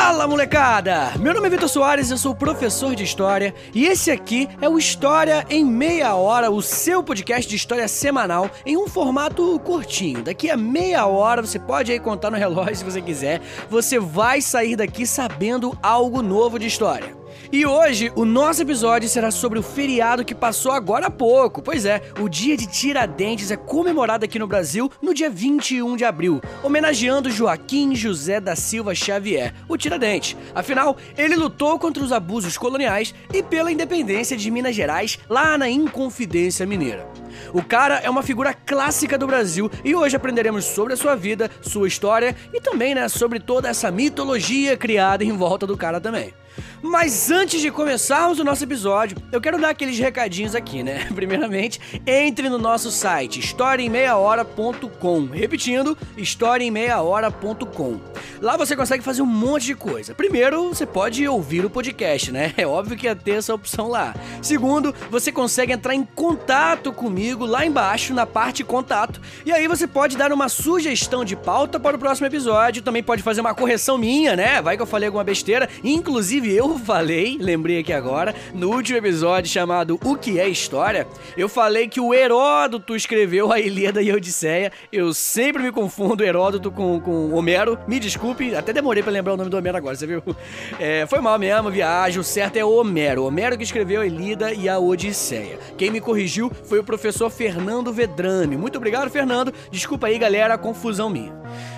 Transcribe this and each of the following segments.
Fala molecada! Meu nome é Vitor Soares, eu sou professor de História e esse aqui é o História em Meia Hora, o seu podcast de história semanal em um formato curtinho. Daqui a meia hora, você pode aí contar no relógio se você quiser, você vai sair daqui sabendo algo novo de história. E hoje o nosso episódio será sobre o feriado que passou agora há pouco. Pois é, o Dia de Tiradentes é comemorado aqui no Brasil no dia 21 de abril, homenageando Joaquim José da Silva Xavier, o Tiradentes. Afinal, ele lutou contra os abusos coloniais e pela independência de Minas Gerais lá na Inconfidência Mineira. O cara é uma figura clássica do Brasil e hoje aprenderemos sobre a sua vida, sua história e também, né, sobre toda essa mitologia criada em volta do cara também. Mas antes de começarmos o nosso episódio, eu quero dar aqueles recadinhos aqui, né? Primeiramente, entre no nosso site historiaemmeiahora.com. Repetindo, historiaemmeiahora.com. Lá você consegue fazer um monte de coisa. Primeiro, você pode ouvir o podcast, né? É óbvio que ia ter essa opção lá. Segundo, você consegue entrar em contato comigo lá embaixo na parte contato. E aí você pode dar uma sugestão de pauta para o próximo episódio. Também pode fazer uma correção minha, né? Vai que eu falei alguma besteira. Inclusive, eu falei, lembrei aqui agora, no último episódio chamado O que é História, eu falei que o Heródoto escreveu a Ilíada e a Odisseia. Eu sempre me confundo Heródoto com, com Homero. Me desculpe, até demorei para lembrar o nome do Homero agora, você viu? É, foi mal mesmo, viagem. O certo é Homero. Homero que escreveu a Ilíada e a Odisseia. Quem me corrigiu foi o professor Fernando Vedrame. Muito obrigado, Fernando. Desculpa aí, galera, a confusão minha.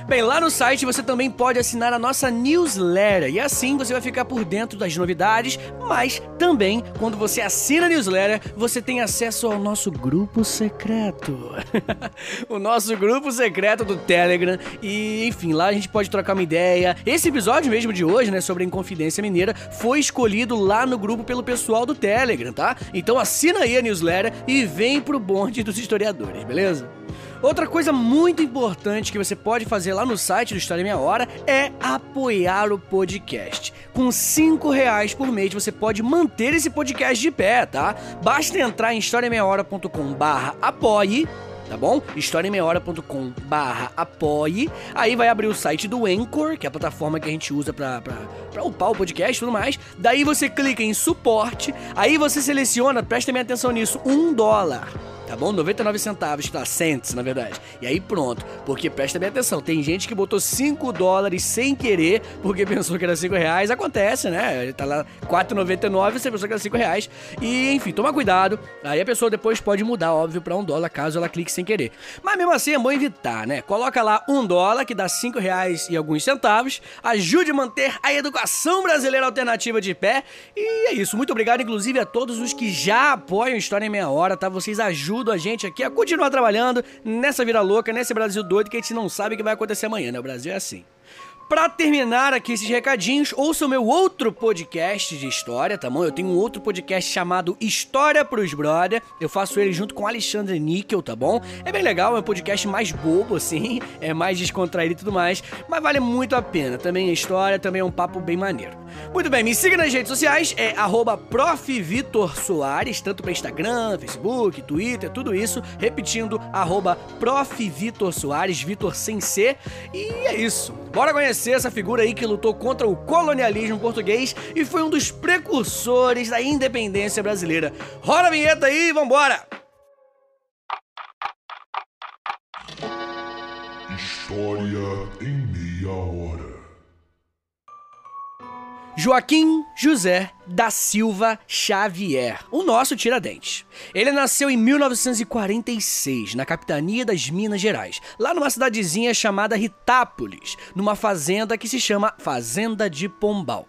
Bem, lá no site você também pode assinar a nossa newsletter e assim você vai ficar por dentro das novidades, mas também quando você assina a newsletter, você tem acesso ao nosso grupo secreto. o nosso grupo secreto do Telegram e, enfim, lá a gente pode trocar uma ideia. Esse episódio mesmo de hoje, né, sobre a Inconfidência Mineira, foi escolhido lá no grupo pelo pessoal do Telegram, tá? Então assina aí a newsletter e vem pro bonde dos historiadores, beleza? Outra coisa muito importante que você pode fazer lá no site do História Meia Hora é apoiar o podcast. Com 5 reais por mês você pode manter esse podcast de pé, tá? Basta entrar em historiameiahora.com barra apoie tá bom? historiameiahora.com barra apoie, aí vai abrir o site do Anchor, que é a plataforma que a gente usa pra, pra, pra upar o podcast e tudo mais, daí você clica em suporte, aí você seleciona, presta bem atenção nisso, um dólar tá bom? 99 centavos, tá? Cents, na verdade. E aí pronto, porque presta bem atenção, tem gente que botou 5 dólares sem querer, porque pensou que era 5 reais, acontece, né? Tá lá 4,99, você pensou que era 5 reais. E, enfim, toma cuidado, aí a pessoa depois pode mudar, óbvio, pra 1 dólar, caso ela clique sem querer. Mas mesmo assim é bom evitar, né? Coloca lá 1 dólar, que dá 5 reais e alguns centavos, ajude a manter a educação brasileira alternativa de pé, e é isso. Muito obrigado, inclusive, a todos os que já apoiam História em Meia Hora, tá? Vocês ajudam ajudam a gente aqui a continuar trabalhando nessa vida louca, nesse Brasil doido que a gente não sabe o que vai acontecer amanhã, né? O Brasil é assim. Pra terminar aqui esses recadinhos, ouça o meu outro podcast de história, tá bom? Eu tenho um outro podcast chamado História pros Brother. Eu faço ele junto com Alexandre Níquel, tá bom? É bem legal, é um podcast mais bobo, assim, é mais descontraído e tudo mais, mas vale muito a pena. Também é história, também é um papo bem maneiro. Muito bem, me siga nas redes sociais, é @profvitorsoares, tanto para Instagram, Facebook, Twitter, tudo isso. Repetindo, arroba Soares, Vitor sem C. E é isso. Bora conhecer essa figura aí que lutou contra o colonialismo português e foi um dos precursores da independência brasileira. Roda a vinheta aí e vambora! História em meia hora. Joaquim José da Silva Xavier, o nosso Tiradentes. Ele nasceu em 1946, na capitania das Minas Gerais, lá numa cidadezinha chamada Ritápolis, numa fazenda que se chama Fazenda de Pombal.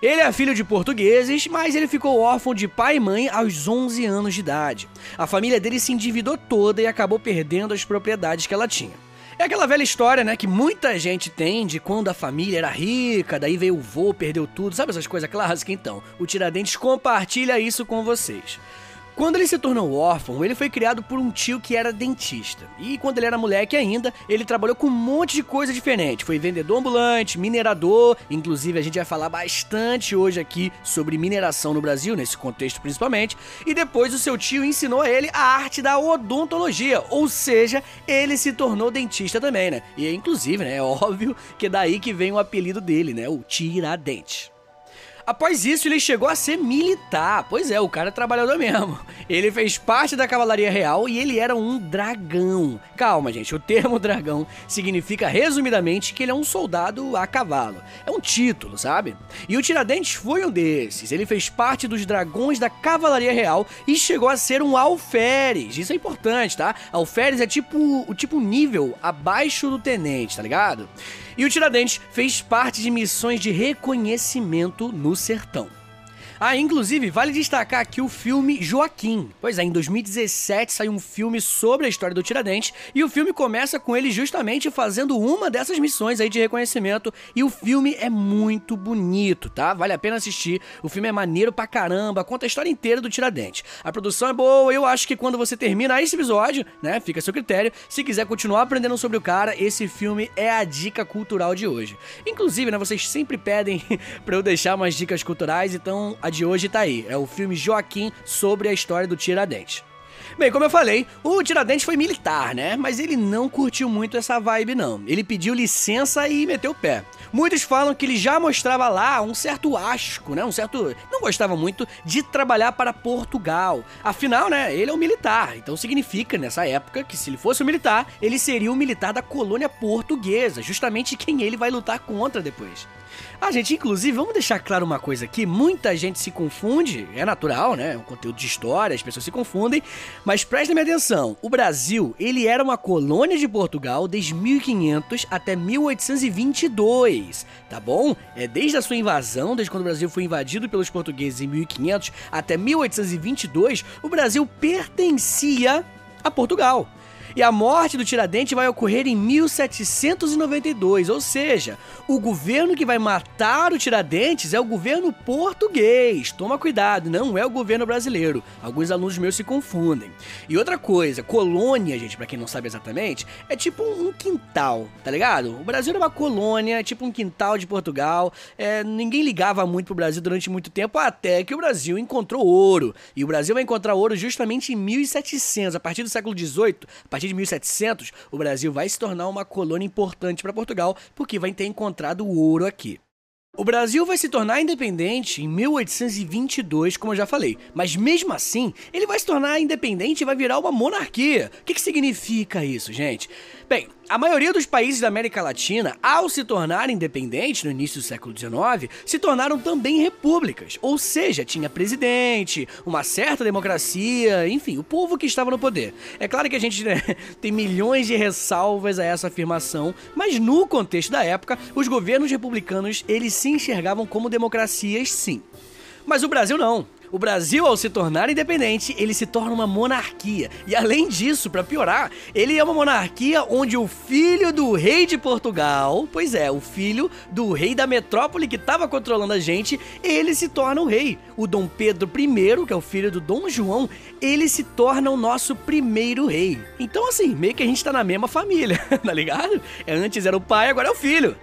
Ele é filho de portugueses, mas ele ficou órfão de pai e mãe aos 11 anos de idade. A família dele se endividou toda e acabou perdendo as propriedades que ela tinha. É aquela velha história, né, que muita gente tem de quando a família era rica, daí veio o vô, perdeu tudo, sabe essas coisas clássicas? Então, o Tiradentes compartilha isso com vocês. Quando ele se tornou órfão, ele foi criado por um tio que era dentista. E quando ele era moleque ainda, ele trabalhou com um monte de coisa diferente. Foi vendedor ambulante, minerador, inclusive a gente vai falar bastante hoje aqui sobre mineração no Brasil, nesse contexto principalmente. E depois o seu tio ensinou a ele a arte da odontologia, ou seja, ele se tornou dentista também, né? E inclusive, né, é óbvio que é daí que vem o apelido dele, né, o Tiradentes. Após isso, ele chegou a ser militar. Pois é, o cara é trabalhador mesmo. Ele fez parte da Cavalaria Real e ele era um dragão. Calma, gente, o termo dragão significa resumidamente que ele é um soldado a cavalo. É um título, sabe? E o Tiradentes foi um desses. Ele fez parte dos dragões da Cavalaria Real e chegou a ser um alferes. Isso é importante, tá? Alferes é tipo o tipo nível abaixo do tenente, tá ligado? E o Tiradentes fez parte de missões de reconhecimento no sertão. Ah, inclusive, vale destacar aqui o filme Joaquim. Pois é, em 2017 saiu um filme sobre a história do Tiradentes e o filme começa com ele justamente fazendo uma dessas missões aí de reconhecimento e o filme é muito bonito, tá? Vale a pena assistir. O filme é maneiro pra caramba, conta a história inteira do Tiradentes. A produção é boa, eu acho que quando você termina esse episódio, né, fica a seu critério. Se quiser continuar aprendendo sobre o cara, esse filme é a dica cultural de hoje. Inclusive, né, vocês sempre pedem para eu deixar umas dicas culturais, então a de hoje tá aí. É o filme Joaquim sobre a história do Tiradentes. Bem, como eu falei, o Tiradentes foi militar, né? Mas ele não curtiu muito essa vibe, não. Ele pediu licença e meteu o pé. Muitos falam que ele já mostrava lá um certo asco, né? Um certo. Não gostava muito de trabalhar para Portugal. Afinal, né? Ele é um militar. Então significa, nessa época, que se ele fosse um militar, ele seria um militar da colônia portuguesa, justamente quem ele vai lutar contra depois. Ah, gente, inclusive, vamos deixar claro uma coisa aqui: muita gente se confunde, é natural, né? É um conteúdo de história, as pessoas se confundem, mas prestem atenção: o Brasil, ele era uma colônia de Portugal desde 1500 até 1822, tá bom? É desde a sua invasão, desde quando o Brasil foi invadido pelos portugueses em 1500 até 1822, o Brasil pertencia a Portugal. E a morte do Tiradentes vai ocorrer em 1792, ou seja, o governo que vai matar o Tiradentes é o governo português. Toma cuidado, não é o governo brasileiro. Alguns alunos meus se confundem. E outra coisa, colônia, gente, para quem não sabe exatamente, é tipo um quintal, tá ligado? O Brasil era uma colônia, tipo um quintal de Portugal. É, ninguém ligava muito pro Brasil durante muito tempo, até que o Brasil encontrou ouro. E o Brasil vai encontrar ouro justamente em 1700, a partir do século 18, a partir de 1700, o Brasil vai se tornar uma colônia importante para Portugal, porque vai ter encontrado ouro aqui. O Brasil vai se tornar independente em 1822, como eu já falei, mas mesmo assim, ele vai se tornar independente e vai virar uma monarquia. O que, que significa isso, gente? Bem, a maioria dos países da América Latina, ao se tornarem independentes no início do século XIX, se tornaram também repúblicas, ou seja, tinha presidente, uma certa democracia, enfim, o povo que estava no poder. É claro que a gente né, tem milhões de ressalvas a essa afirmação, mas no contexto da época, os governos republicanos eles se enxergavam como democracias, sim. Mas o Brasil não. O Brasil, ao se tornar independente, ele se torna uma monarquia. E além disso, para piorar, ele é uma monarquia onde o filho do rei de Portugal, pois é, o filho do rei da metrópole que estava controlando a gente, ele se torna o rei. O Dom Pedro I, que é o filho do Dom João, ele se torna o nosso primeiro rei. Então, assim, meio que a gente tá na mesma família, tá ligado? É, antes era o pai, agora é o filho.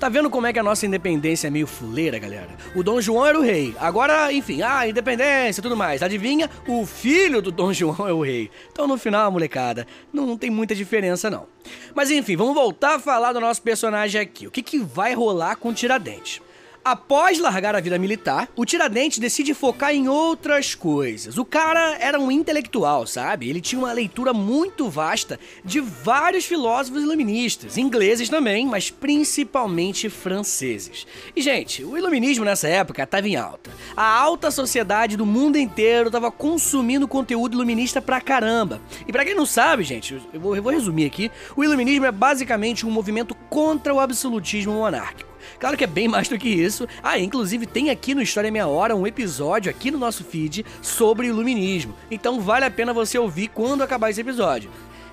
Tá vendo como é que a nossa independência é meio fuleira, galera? O Dom João era o rei. Agora, enfim, ah, independência e tudo mais. Adivinha? O filho do Dom João é o rei. Então, no final, molecada, não tem muita diferença, não. Mas enfim, vamos voltar a falar do nosso personagem aqui. O que, que vai rolar com o Tiradentes? Após largar a vida militar, o Tiradentes decide focar em outras coisas. O cara era um intelectual, sabe? Ele tinha uma leitura muito vasta de vários filósofos iluministas, ingleses também, mas principalmente franceses. E, gente, o iluminismo nessa época estava em alta. A alta sociedade do mundo inteiro estava consumindo conteúdo iluminista pra caramba. E para quem não sabe, gente, eu vou, eu vou resumir aqui: o iluminismo é basicamente um movimento contra o absolutismo monárquico. Claro que é bem mais do que isso. Ah, inclusive tem aqui no História Meia Hora um episódio aqui no nosso feed sobre iluminismo. Então vale a pena você ouvir quando acabar esse episódio.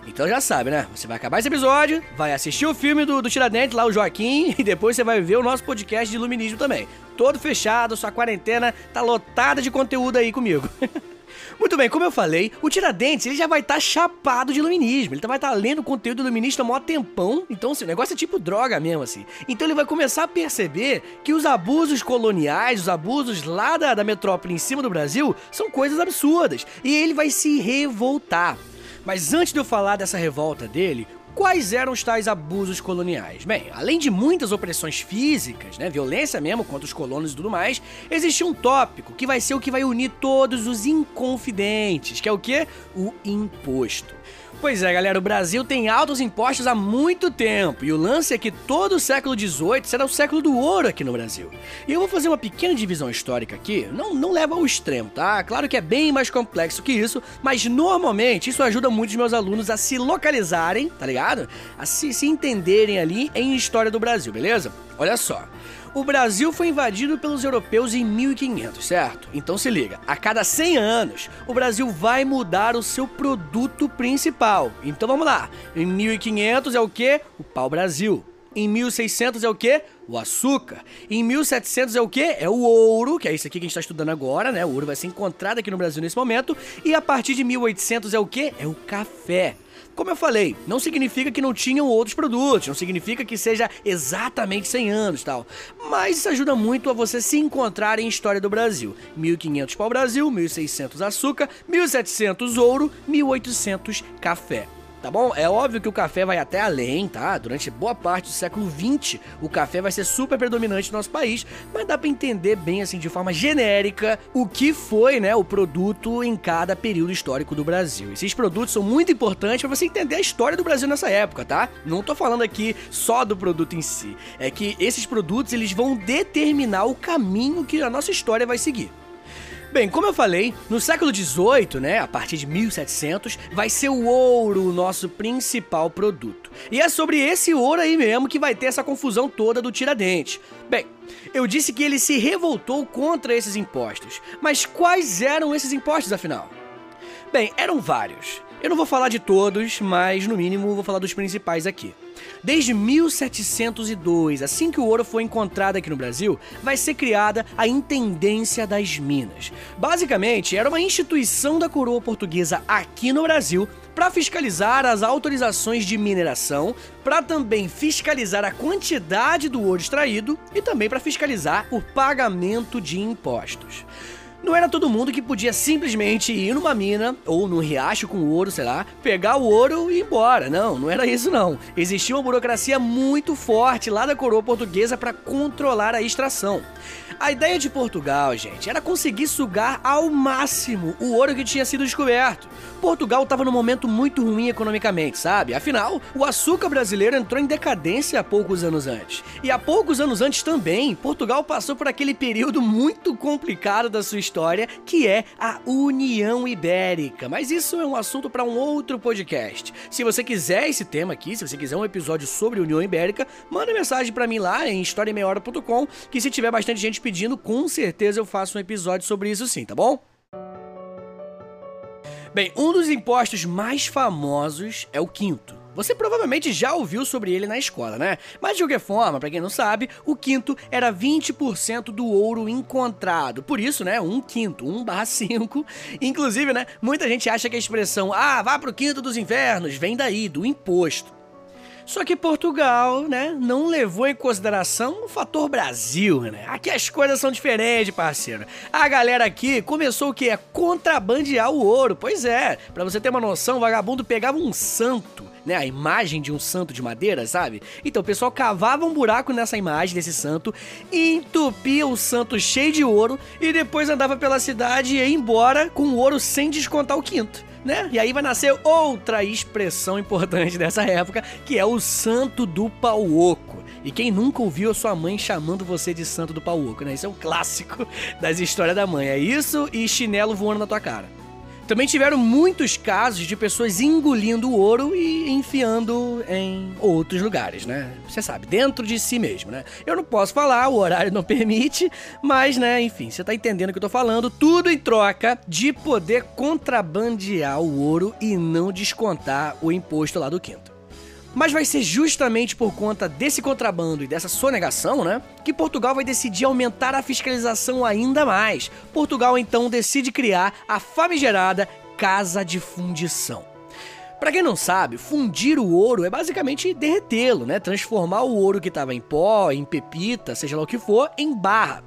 Então já sabe, né? Você vai acabar esse episódio, vai assistir o filme do, do Tiradentes, lá o Joaquim, e depois você vai ver o nosso podcast de iluminismo também. Todo fechado, sua quarentena tá lotada de conteúdo aí comigo. Muito bem, como eu falei, o Tiradentes ele já vai estar tá chapado de iluminismo. Ele vai estar tá lendo conteúdo iluminista há mó tempão. Então, assim, o negócio é tipo droga mesmo, assim. Então ele vai começar a perceber que os abusos coloniais, os abusos lá da, da metrópole em cima do Brasil, são coisas absurdas. E ele vai se revoltar. Mas antes de eu falar dessa revolta dele, Quais eram os tais abusos coloniais? Bem, além de muitas opressões físicas, né, violência mesmo contra os colonos e tudo mais, existia um tópico que vai ser o que vai unir todos os inconfidentes, que é o que? O imposto. Pois é, galera, o Brasil tem altos impostos há muito tempo e o lance é que todo o século XVIII será o século do ouro aqui no Brasil. E eu vou fazer uma pequena divisão histórica aqui, não, não leva ao extremo, tá? Claro que é bem mais complexo que isso, mas normalmente isso ajuda muito os meus alunos a se localizarem, tá ligado? A se, se entenderem ali em história do Brasil, beleza? Olha só. O Brasil foi invadido pelos europeus em 1500, certo? Então se liga, a cada 100 anos, o Brasil vai mudar o seu produto principal. Então vamos lá. Em 1500 é o que? O pau-brasil. Em 1600 é o que? O açúcar. Em 1700 é o que? É o ouro, que é isso aqui que a gente está estudando agora, né? O ouro vai ser encontrado aqui no Brasil nesse momento. E a partir de 1800 é o que? É o café. Como eu falei, não significa que não tinham outros produtos, não significa que seja exatamente 100 anos tal. Mas isso ajuda muito a você se encontrar em história do Brasil. 1500 para o Brasil, 1600 açúcar, 1700 ouro, 1800 café tá bom? É óbvio que o café vai até além, tá? Durante boa parte do século XX, o café vai ser super predominante no nosso país, mas dá para entender bem assim de forma genérica o que foi, né, o produto em cada período histórico do Brasil. Esses produtos são muito importantes para você entender a história do Brasil nessa época, tá? Não tô falando aqui só do produto em si, é que esses produtos eles vão determinar o caminho que a nossa história vai seguir. Bem, como eu falei, no século XVIII, né, a partir de 1700, vai ser o ouro o nosso principal produto. E é sobre esse ouro aí mesmo que vai ter essa confusão toda do Tiradentes. Bem, eu disse que ele se revoltou contra esses impostos, mas quais eram esses impostos afinal? Bem, eram vários. Eu não vou falar de todos, mas no mínimo vou falar dos principais aqui. Desde 1702, assim que o ouro foi encontrado aqui no Brasil, vai ser criada a Intendência das Minas. Basicamente, era uma instituição da coroa portuguesa aqui no Brasil para fiscalizar as autorizações de mineração, para também fiscalizar a quantidade do ouro extraído e também para fiscalizar o pagamento de impostos. Não era todo mundo que podia simplesmente ir numa mina ou num riacho com ouro, sei lá, pegar o ouro e ir embora. Não, não era isso não. Existia uma burocracia muito forte lá da coroa portuguesa para controlar a extração. A ideia de Portugal, gente, era conseguir sugar ao máximo o ouro que tinha sido descoberto. Portugal estava num momento muito ruim economicamente, sabe? Afinal, o açúcar brasileiro entrou em decadência há poucos anos antes. E há poucos anos antes também, Portugal passou por aquele período muito complicado da sua história, que é a União Ibérica. Mas isso é um assunto para um outro podcast. Se você quiser esse tema aqui, se você quiser um episódio sobre União Ibérica, manda mensagem para mim lá em historiameiahora.com, que se tiver bastante gente pedindo, com certeza eu faço um episódio sobre isso sim, tá bom? Bem, um dos impostos mais famosos é o quinto. Você provavelmente já ouviu sobre ele na escola, né? Mas de qualquer forma, para quem não sabe, o quinto era 20% do ouro encontrado. Por isso, né, um quinto, 1 barra 5. Inclusive, né, muita gente acha que a expressão, ah, vá pro quinto dos infernos, vem daí, do imposto. Só que Portugal, né, não levou em consideração o fator Brasil, né? Aqui as coisas são diferentes, parceiro. A galera aqui começou o que? Contrabandear o ouro. Pois é, para você ter uma noção, o vagabundo pegava um santo né, a imagem de um santo de madeira, sabe? Então o pessoal cavava um buraco nessa imagem desse santo, entupia o santo cheio de ouro e depois andava pela cidade e ia embora com o ouro sem descontar o quinto né? E aí vai nascer outra expressão importante dessa época, que é o santo do pau oco. E quem nunca ouviu a sua mãe chamando você de santo do pau oco, né? Isso é um clássico das histórias da mãe. É isso e chinelo voando na tua cara. Também tiveram muitos casos de pessoas engolindo ouro e enfiando em outros lugares, né? Você sabe, dentro de si mesmo, né? Eu não posso falar, o horário não permite, mas, né, enfim, você tá entendendo o que eu tô falando. Tudo em troca de poder contrabandear o ouro e não descontar o imposto lá do quinto. Mas vai ser justamente por conta desse contrabando e dessa sonegação, né, que Portugal vai decidir aumentar a fiscalização ainda mais. Portugal então decide criar a famigerada Casa de Fundição. Para quem não sabe, fundir o ouro é basicamente derretê-lo, né? Transformar o ouro que estava em pó, em pepita, seja lá o que for, em barra.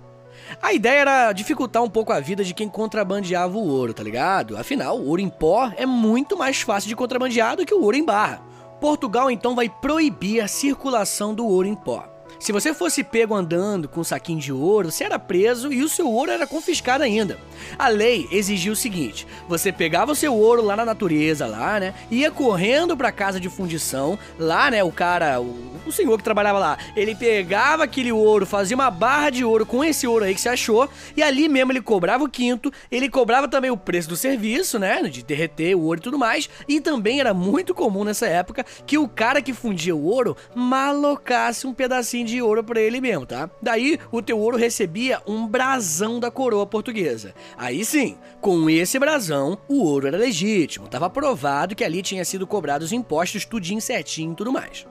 A ideia era dificultar um pouco a vida de quem contrabandeava o ouro, tá ligado? Afinal, o ouro em pó é muito mais fácil de contrabandear do que o ouro em barra. Portugal então vai proibir a circulação do ouro em pó. Se você fosse pego andando com um saquinho de ouro, você era preso e o seu ouro era confiscado ainda. A lei exigia o seguinte: você pegava o seu ouro lá na natureza, lá, né? Ia correndo pra casa de fundição, lá, né? O cara, o, o senhor que trabalhava lá, ele pegava aquele ouro, fazia uma barra de ouro com esse ouro aí que você achou, e ali mesmo ele cobrava o quinto, ele cobrava também o preço do serviço, né? De derreter o ouro e tudo mais, e também era muito comum nessa época que o cara que fundia o ouro malocasse um pedacinho de de ouro para ele mesmo, tá? Daí o teu ouro recebia um brasão da coroa portuguesa. Aí sim, com esse brasão, o ouro era legítimo, tava provado que ali tinha sido cobrados impostos tudinho certinho e tudo mais.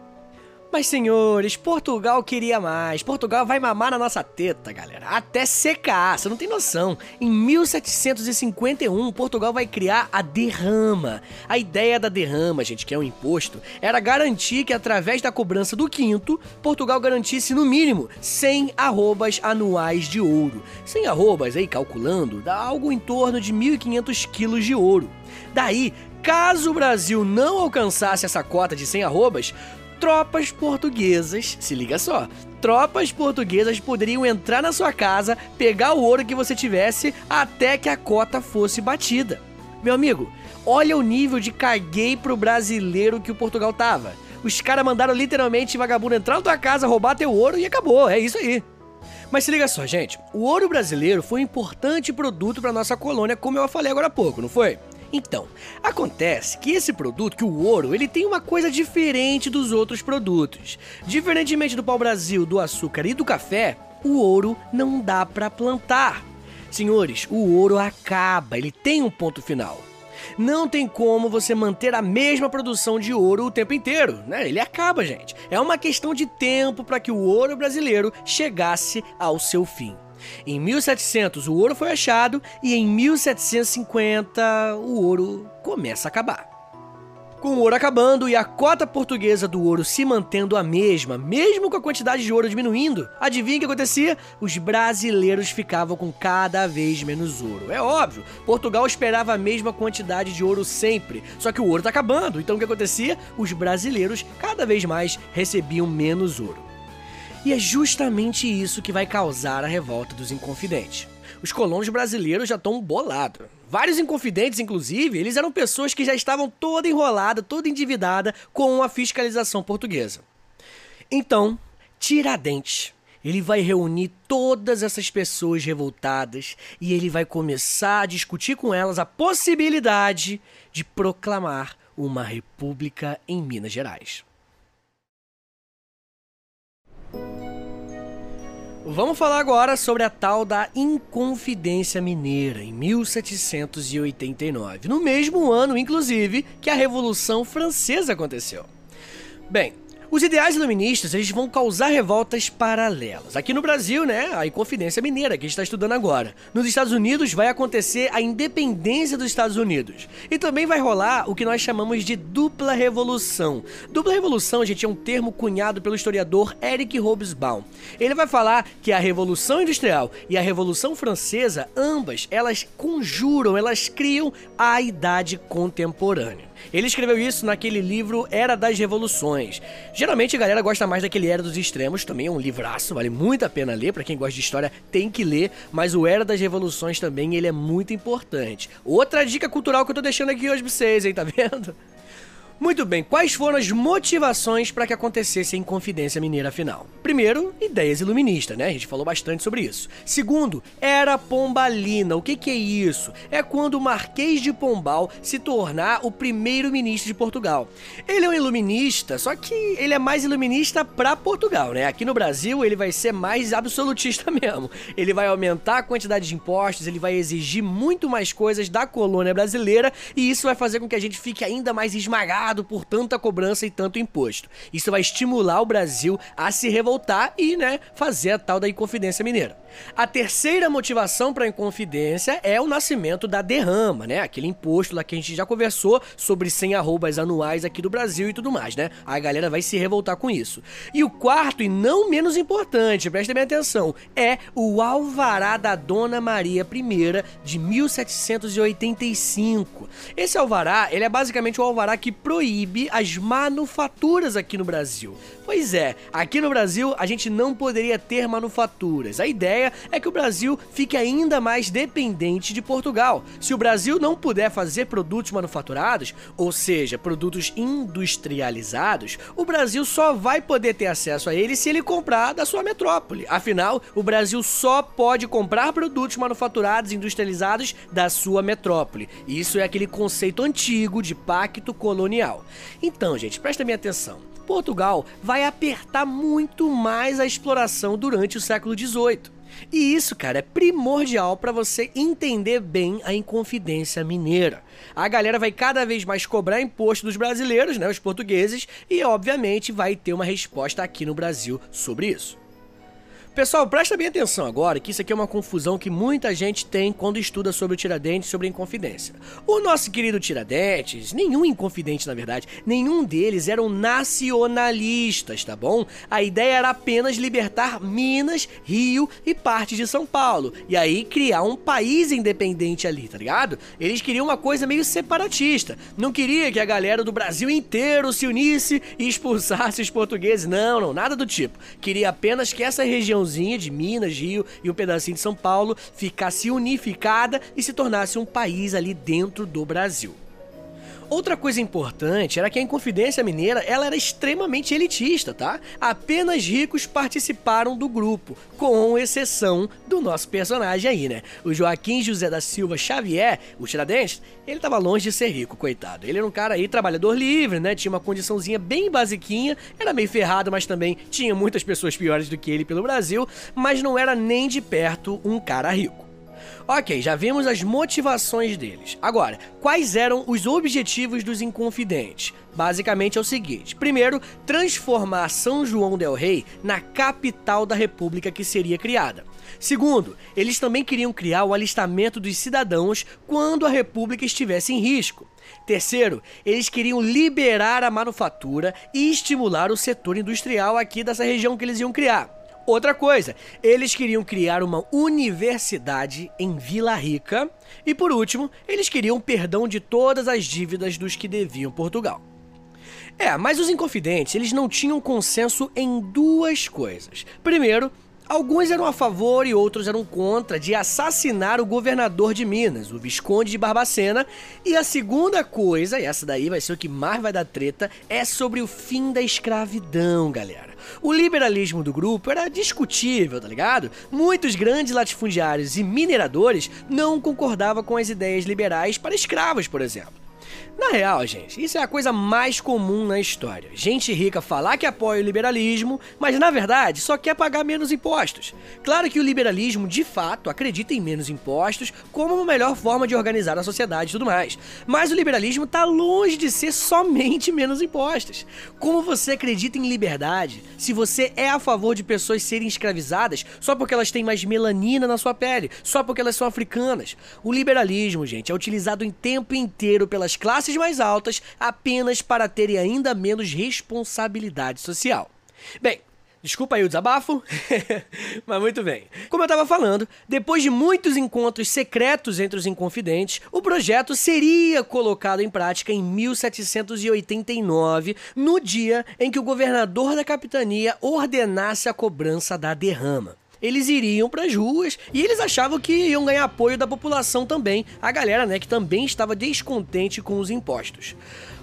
Mas senhores, Portugal queria mais. Portugal vai mamar na nossa teta, galera. Até secar, você não tem noção. Em 1751, Portugal vai criar a derrama. A ideia da derrama, gente, que é um imposto, era garantir que através da cobrança do quinto, Portugal garantisse no mínimo 100 arrobas anuais de ouro. 100 arrobas, aí calculando, dá algo em torno de 1.500 quilos de ouro. Daí, caso o Brasil não alcançasse essa cota de 100 arrobas, tropas portuguesas, se liga só, tropas portuguesas poderiam entrar na sua casa, pegar o ouro que você tivesse até que a cota fosse batida. Meu amigo, olha o nível de caguei pro brasileiro que o Portugal tava. Os caras mandaram literalmente vagabundo entrar na tua casa, roubar teu ouro e acabou, é isso aí. Mas se liga só, gente, o ouro brasileiro foi um importante produto para nossa colônia, como eu falei agora há pouco, não foi? Então, acontece que esse produto, que o ouro, ele tem uma coisa diferente dos outros produtos. Diferentemente do pau-brasil, do açúcar e do café, o ouro não dá para plantar. Senhores, o ouro acaba, ele tem um ponto final. Não tem como você manter a mesma produção de ouro o tempo inteiro, né? Ele acaba, gente. É uma questão de tempo para que o ouro brasileiro chegasse ao seu fim. Em 1700 o ouro foi achado e em 1750 o ouro começa a acabar. Com o ouro acabando e a cota portuguesa do ouro se mantendo a mesma, mesmo com a quantidade de ouro diminuindo, adivinha o que acontecia? Os brasileiros ficavam com cada vez menos ouro. É óbvio, Portugal esperava a mesma quantidade de ouro sempre, só que o ouro está acabando, então o que acontecia? Os brasileiros cada vez mais recebiam menos ouro. E é justamente isso que vai causar a revolta dos inconfidentes. Os colonos brasileiros já estão bolados. Vários inconfidentes, inclusive, eles eram pessoas que já estavam toda enrolada, toda endividada com a fiscalização portuguesa. Então, Tiradentes, ele vai reunir todas essas pessoas revoltadas e ele vai começar a discutir com elas a possibilidade de proclamar uma república em Minas Gerais. Vamos falar agora sobre a tal da Inconfidência Mineira, em 1789, no mesmo ano, inclusive, que a Revolução Francesa aconteceu. Bem, os ideais iluministas eles vão causar revoltas paralelas. Aqui no Brasil, né, a Inconfidência Mineira, que a gente está estudando agora. Nos Estados Unidos vai acontecer a independência dos Estados Unidos. E também vai rolar o que nós chamamos de dupla revolução. Dupla revolução, gente, é um termo cunhado pelo historiador Eric Hobsbawm. Ele vai falar que a Revolução Industrial e a Revolução Francesa, ambas, elas conjuram, elas criam a Idade Contemporânea. Ele escreveu isso naquele livro Era das Revoluções. Geralmente a galera gosta mais daquele Era dos Extremos, também é um livraço, vale muito a pena ler, para quem gosta de história tem que ler, mas o Era das Revoluções também, ele é muito importante. Outra dica cultural que eu tô deixando aqui hoje pra vocês, hein, tá vendo? Muito bem, quais foram as motivações para que acontecesse a Inconfidência Mineira final? Primeiro, ideias iluministas, né? A gente falou bastante sobre isso. Segundo, era pombalina. O que, que é isso? É quando o Marquês de Pombal se tornar o primeiro ministro de Portugal. Ele é um iluminista, só que ele é mais iluminista para Portugal, né? Aqui no Brasil ele vai ser mais absolutista mesmo. Ele vai aumentar a quantidade de impostos, ele vai exigir muito mais coisas da colônia brasileira e isso vai fazer com que a gente fique ainda mais esmagado por tanta cobrança e tanto imposto. Isso vai estimular o Brasil a se revoltar e, né, fazer a tal da Inconfidência Mineira. A terceira motivação para a Inconfidência é o nascimento da derrama, né? Aquele imposto lá que a gente já conversou sobre 100 arrobas anuais aqui do Brasil e tudo mais, né? A galera vai se revoltar com isso. E o quarto, e não menos importante, prestem bem atenção, é o Alvará da Dona Maria I de 1785. Esse alvará, ele é basicamente o alvará que proíbe as manufaturas aqui no Brasil. Pois é, aqui no Brasil a gente não poderia ter manufaturas. A ideia é que o Brasil fique ainda mais dependente de Portugal. Se o Brasil não puder fazer produtos manufaturados, ou seja, produtos industrializados, o Brasil só vai poder ter acesso a eles se ele comprar da sua metrópole. Afinal, o Brasil só pode comprar produtos manufaturados industrializados da sua metrópole. Isso é aquele conceito antigo de pacto colonial. Então, gente, presta bem atenção. Portugal vai apertar muito mais a exploração durante o século XVIII. E isso, cara, é primordial para você entender bem a Inconfidência Mineira. A galera vai cada vez mais cobrar imposto dos brasileiros, né, os portugueses, e obviamente vai ter uma resposta aqui no Brasil sobre isso. Pessoal, presta bem atenção agora, que isso aqui é uma confusão que muita gente tem quando estuda sobre o Tiradentes sobre a Inconfidência. O nosso querido Tiradentes, nenhum Inconfidente na verdade, nenhum deles eram nacionalistas, tá bom? A ideia era apenas libertar Minas, Rio e parte de São Paulo, e aí criar um país independente ali, tá ligado? Eles queriam uma coisa meio separatista, não queria que a galera do Brasil inteiro se unisse e expulsasse os portugueses, não, não, nada do tipo. Queria apenas que essa região regiãozinha de Minas, Rio e um pedacinho de São Paulo ficasse unificada e se tornasse um país ali dentro do Brasil. Outra coisa importante era que a Inconfidência Mineira ela era extremamente elitista, tá? Apenas ricos participaram do grupo, com exceção do nosso personagem aí, né? O Joaquim José da Silva Xavier, o Tiradentes, ele tava longe de ser rico, coitado. Ele era um cara aí trabalhador livre, né? Tinha uma condiçãozinha bem basiquinha, era meio ferrado, mas também tinha muitas pessoas piores do que ele pelo Brasil, mas não era nem de perto um cara rico. Ok, já vimos as motivações deles. Agora, quais eram os objetivos dos Inconfidentes? Basicamente é o seguinte: primeiro, transformar São João del Rei na capital da república que seria criada. Segundo, eles também queriam criar o alistamento dos cidadãos quando a república estivesse em risco. Terceiro, eles queriam liberar a manufatura e estimular o setor industrial aqui dessa região que eles iam criar. Outra coisa, eles queriam criar uma universidade em Vila Rica. E por último, eles queriam perdão de todas as dívidas dos que deviam Portugal. É, mas os Inconfidentes, eles não tinham consenso em duas coisas. Primeiro, Alguns eram a favor e outros eram contra de assassinar o governador de Minas, o Visconde de Barbacena. E a segunda coisa, e essa daí vai ser o que mais vai dar treta, é sobre o fim da escravidão, galera. O liberalismo do grupo era discutível, tá ligado? Muitos grandes latifundiários e mineradores não concordavam com as ideias liberais para escravos, por exemplo. Na real, gente, isso é a coisa mais comum na história. Gente rica falar que apoia o liberalismo, mas na verdade só quer pagar menos impostos. Claro que o liberalismo, de fato, acredita em menos impostos como uma melhor forma de organizar a sociedade e tudo mais. Mas o liberalismo está longe de ser somente menos impostos. Como você acredita em liberdade se você é a favor de pessoas serem escravizadas só porque elas têm mais melanina na sua pele, só porque elas são africanas? O liberalismo, gente, é utilizado em tempo inteiro pelas classes classes mais altas apenas para terem ainda menos responsabilidade social. Bem, Desculpa aí o desabafo, mas muito bem. Como eu estava falando, depois de muitos encontros secretos entre os inconfidentes, o projeto seria colocado em prática em 1789, no dia em que o governador da capitania ordenasse a cobrança da derrama eles iriam para as ruas e eles achavam que iam ganhar apoio da população também, a galera, né, que também estava descontente com os impostos.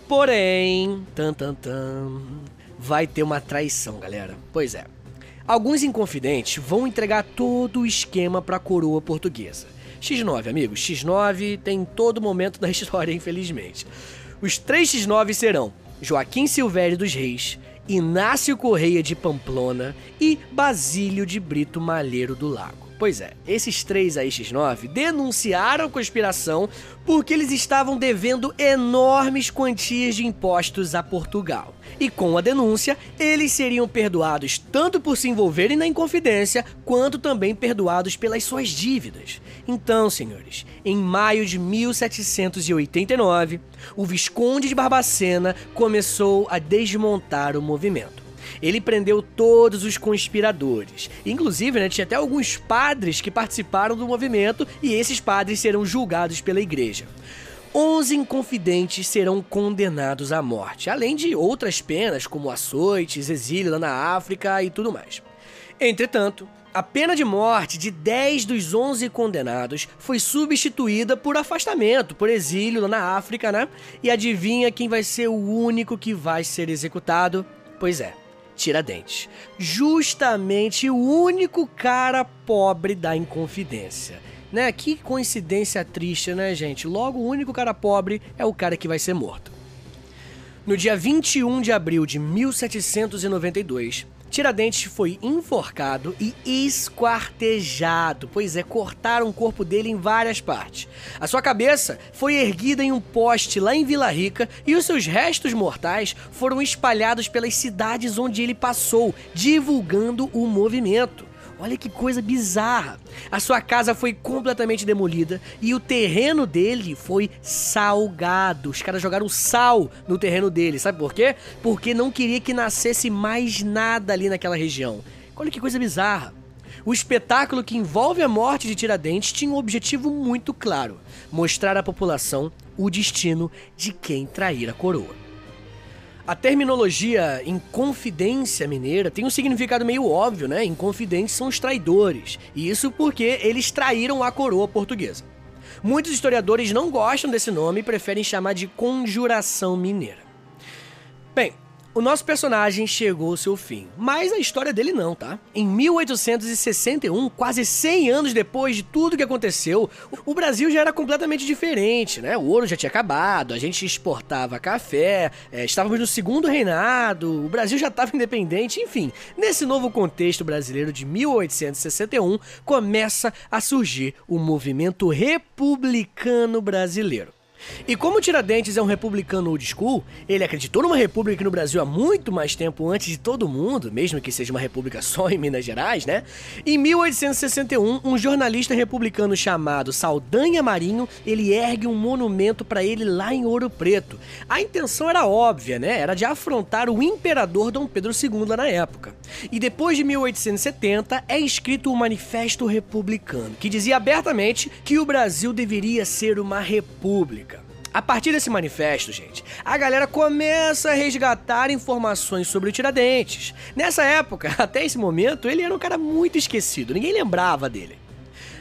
Porém, tan tan tan, vai ter uma traição, galera. Pois é. Alguns inconfidentes vão entregar todo o esquema para a coroa portuguesa. X9, amigos, X9 tem todo momento da história, infelizmente. Os três X9 serão Joaquim Silvério dos Reis, Inácio Correia de Pamplona e Basílio de Brito Malheiro do Lago. Pois é, esses três AX9 denunciaram a conspiração porque eles estavam devendo enormes quantias de impostos a Portugal. E com a denúncia, eles seriam perdoados tanto por se envolverem na Inconfidência, quanto também perdoados pelas suas dívidas. Então, senhores, em maio de 1789, o Visconde de Barbacena começou a desmontar o movimento. Ele prendeu todos os conspiradores. Inclusive, né, tinha até alguns padres que participaram do movimento e esses padres serão julgados pela igreja. Onze inconfidentes serão condenados à morte, além de outras penas como açoites, exílio lá na África e tudo mais. Entretanto, a pena de morte de 10 dos 11 condenados foi substituída por afastamento, por exílio lá na África, né? E adivinha quem vai ser o único que vai ser executado? Pois é, Tiradentes. Justamente o único cara pobre da Inconfidência. Né? Que coincidência triste, né, gente? Logo, o único cara pobre é o cara que vai ser morto. No dia 21 de abril de 1792, Tiradentes foi enforcado e esquartejado, pois é, cortaram o corpo dele em várias partes. A sua cabeça foi erguida em um poste lá em Vila Rica e os seus restos mortais foram espalhados pelas cidades onde ele passou, divulgando o movimento. Olha que coisa bizarra. A sua casa foi completamente demolida e o terreno dele foi salgado. Os caras jogaram sal no terreno dele. Sabe por quê? Porque não queria que nascesse mais nada ali naquela região. Olha que coisa bizarra. O espetáculo que envolve a morte de Tiradentes tinha um objetivo muito claro: mostrar à população o destino de quem trair a coroa. A terminologia Inconfidência Mineira tem um significado meio óbvio, né? Inconfidentes são os traidores. E isso porque eles traíram a coroa portuguesa. Muitos historiadores não gostam desse nome e preferem chamar de Conjuração Mineira. Bem, o nosso personagem chegou ao seu fim, mas a história dele não, tá? Em 1861, quase 100 anos depois de tudo que aconteceu, o Brasil já era completamente diferente, né? O ouro já tinha acabado, a gente exportava café, é, estávamos no segundo reinado, o Brasil já estava independente, enfim. Nesse novo contexto brasileiro de 1861, começa a surgir o movimento republicano brasileiro. E como Tiradentes é um republicano old school, ele acreditou numa república no Brasil há muito mais tempo antes de todo mundo, mesmo que seja uma república só em Minas Gerais, né? Em 1861, um jornalista republicano chamado Saldanha Marinho, ele ergue um monumento para ele lá em Ouro Preto. A intenção era óbvia, né? Era de afrontar o imperador Dom Pedro II lá na época. E depois de 1870 é escrito o Manifesto Republicano, que dizia abertamente que o Brasil deveria ser uma república. A partir desse manifesto, gente, a galera começa a resgatar informações sobre o Tiradentes. Nessa época, até esse momento, ele era um cara muito esquecido, ninguém lembrava dele.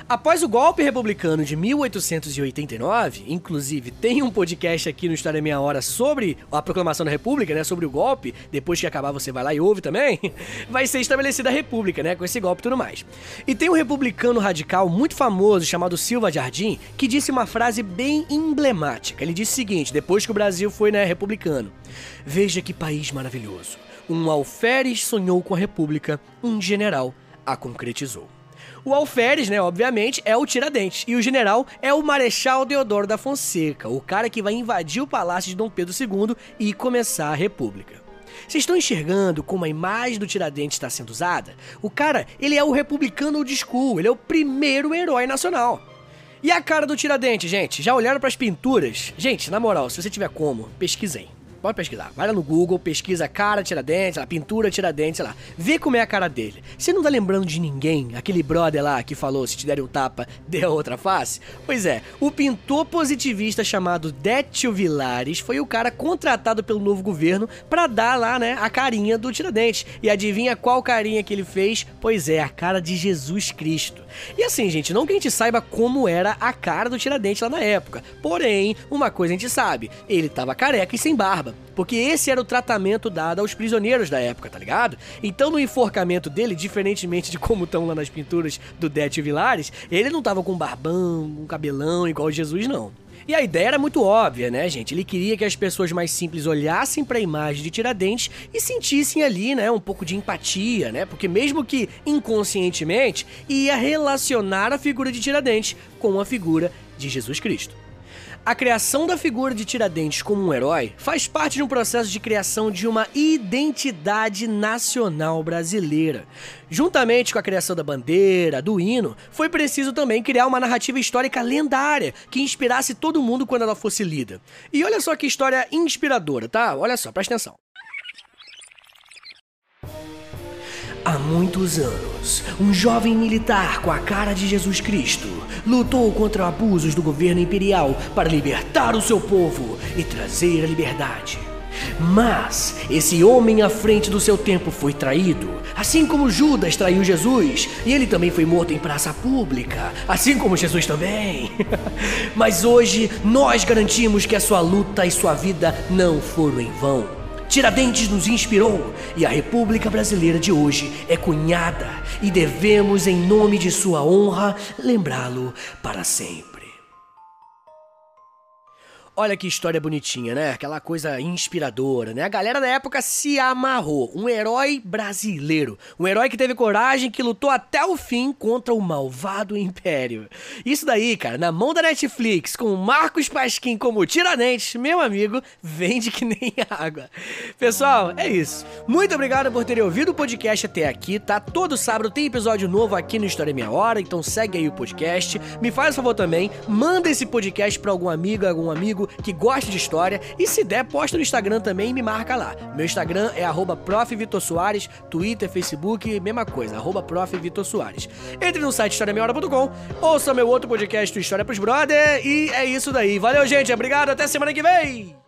Após o golpe republicano de 1889, inclusive tem um podcast aqui no História Meia Hora sobre a proclamação da República, né? Sobre o golpe. Depois que acabar, você vai lá e ouve também. Vai ser estabelecida a República, né? Com esse golpe e tudo mais. E tem um republicano radical muito famoso chamado Silva Jardim que disse uma frase bem emblemática. Ele disse o seguinte: depois que o Brasil foi, né, republicano: Veja que país maravilhoso. Um alferes sonhou com a República, um general a concretizou. O alferes, né, obviamente, é o Tiradentes. E o general é o Marechal Deodoro da Fonseca, o cara que vai invadir o palácio de Dom Pedro II e começar a República. Vocês estão enxergando como a imagem do Tiradentes está sendo usada? O cara, ele é o republicano old school, ele é o primeiro herói nacional. E a cara do Tiradentes, gente? Já olharam para as pinturas? Gente, na moral, se você tiver como, pesquisem. Pode pesquisar. Vai lá no Google, pesquisa cara Tiradentes, lá, pintura Tiradentes, lá. Vê como é a cara dele. Você não tá lembrando de ninguém? Aquele brother lá que falou: se te derem um tapa, dê a outra face? Pois é, o pintor positivista chamado Détio Vilares foi o cara contratado pelo novo governo para dar lá, né, a carinha do Tiradentes. E adivinha qual carinha que ele fez? Pois é, a cara de Jesus Cristo. E assim, gente, não que a gente saiba como era a cara do Tiradentes lá na época. Porém, uma coisa a gente sabe: ele tava careca e sem barba. Porque esse era o tratamento dado aos prisioneiros da época, tá ligado? Então no enforcamento dele, diferentemente de como estão lá nas pinturas do Détio Vilares, ele não tava com barbão, com cabelão igual Jesus, não. E a ideia era muito óbvia, né, gente? Ele queria que as pessoas mais simples olhassem para a imagem de Tiradentes e sentissem ali, né, um pouco de empatia, né? Porque mesmo que inconscientemente, ia relacionar a figura de Tiradentes com a figura de Jesus Cristo. A criação da figura de Tiradentes como um herói faz parte de um processo de criação de uma identidade nacional brasileira. Juntamente com a criação da bandeira, do hino, foi preciso também criar uma narrativa histórica lendária que inspirasse todo mundo quando ela fosse lida. E olha só que história inspiradora, tá? Olha só, presta atenção. Há muitos anos, um jovem militar com a cara de Jesus Cristo lutou contra abusos do governo imperial para libertar o seu povo e trazer a liberdade. Mas esse homem à frente do seu tempo foi traído, assim como Judas traiu Jesus, e ele também foi morto em praça pública, assim como Jesus também. Mas hoje nós garantimos que a sua luta e sua vida não foram em vão. Tiradentes nos inspirou e a República Brasileira de hoje é cunhada e devemos, em nome de sua honra, lembrá-lo para sempre. Olha que história bonitinha, né? Aquela coisa inspiradora, né? A galera da época se amarrou. Um herói brasileiro. Um herói que teve coragem, que lutou até o fim contra o malvado império. Isso daí, cara, na mão da Netflix, com Marcos Pasquim como Tiradentes, meu amigo, vende que nem água. Pessoal, é isso. Muito obrigado por terem ouvido o podcast até aqui, tá? Todo sábado tem episódio novo aqui no História Meia Hora, então segue aí o podcast. Me faz um favor também, manda esse podcast pra algum amigo, algum amigo que goste de história e se der, posta no Instagram também e me marca lá. Meu Instagram é arroba Soares, Twitter, Facebook, mesma coisa, arroba Soares. Entre no site historiameiahora.com, ouça meu outro podcast História pros Brother e é isso daí. Valeu, gente, obrigado, até semana que vem!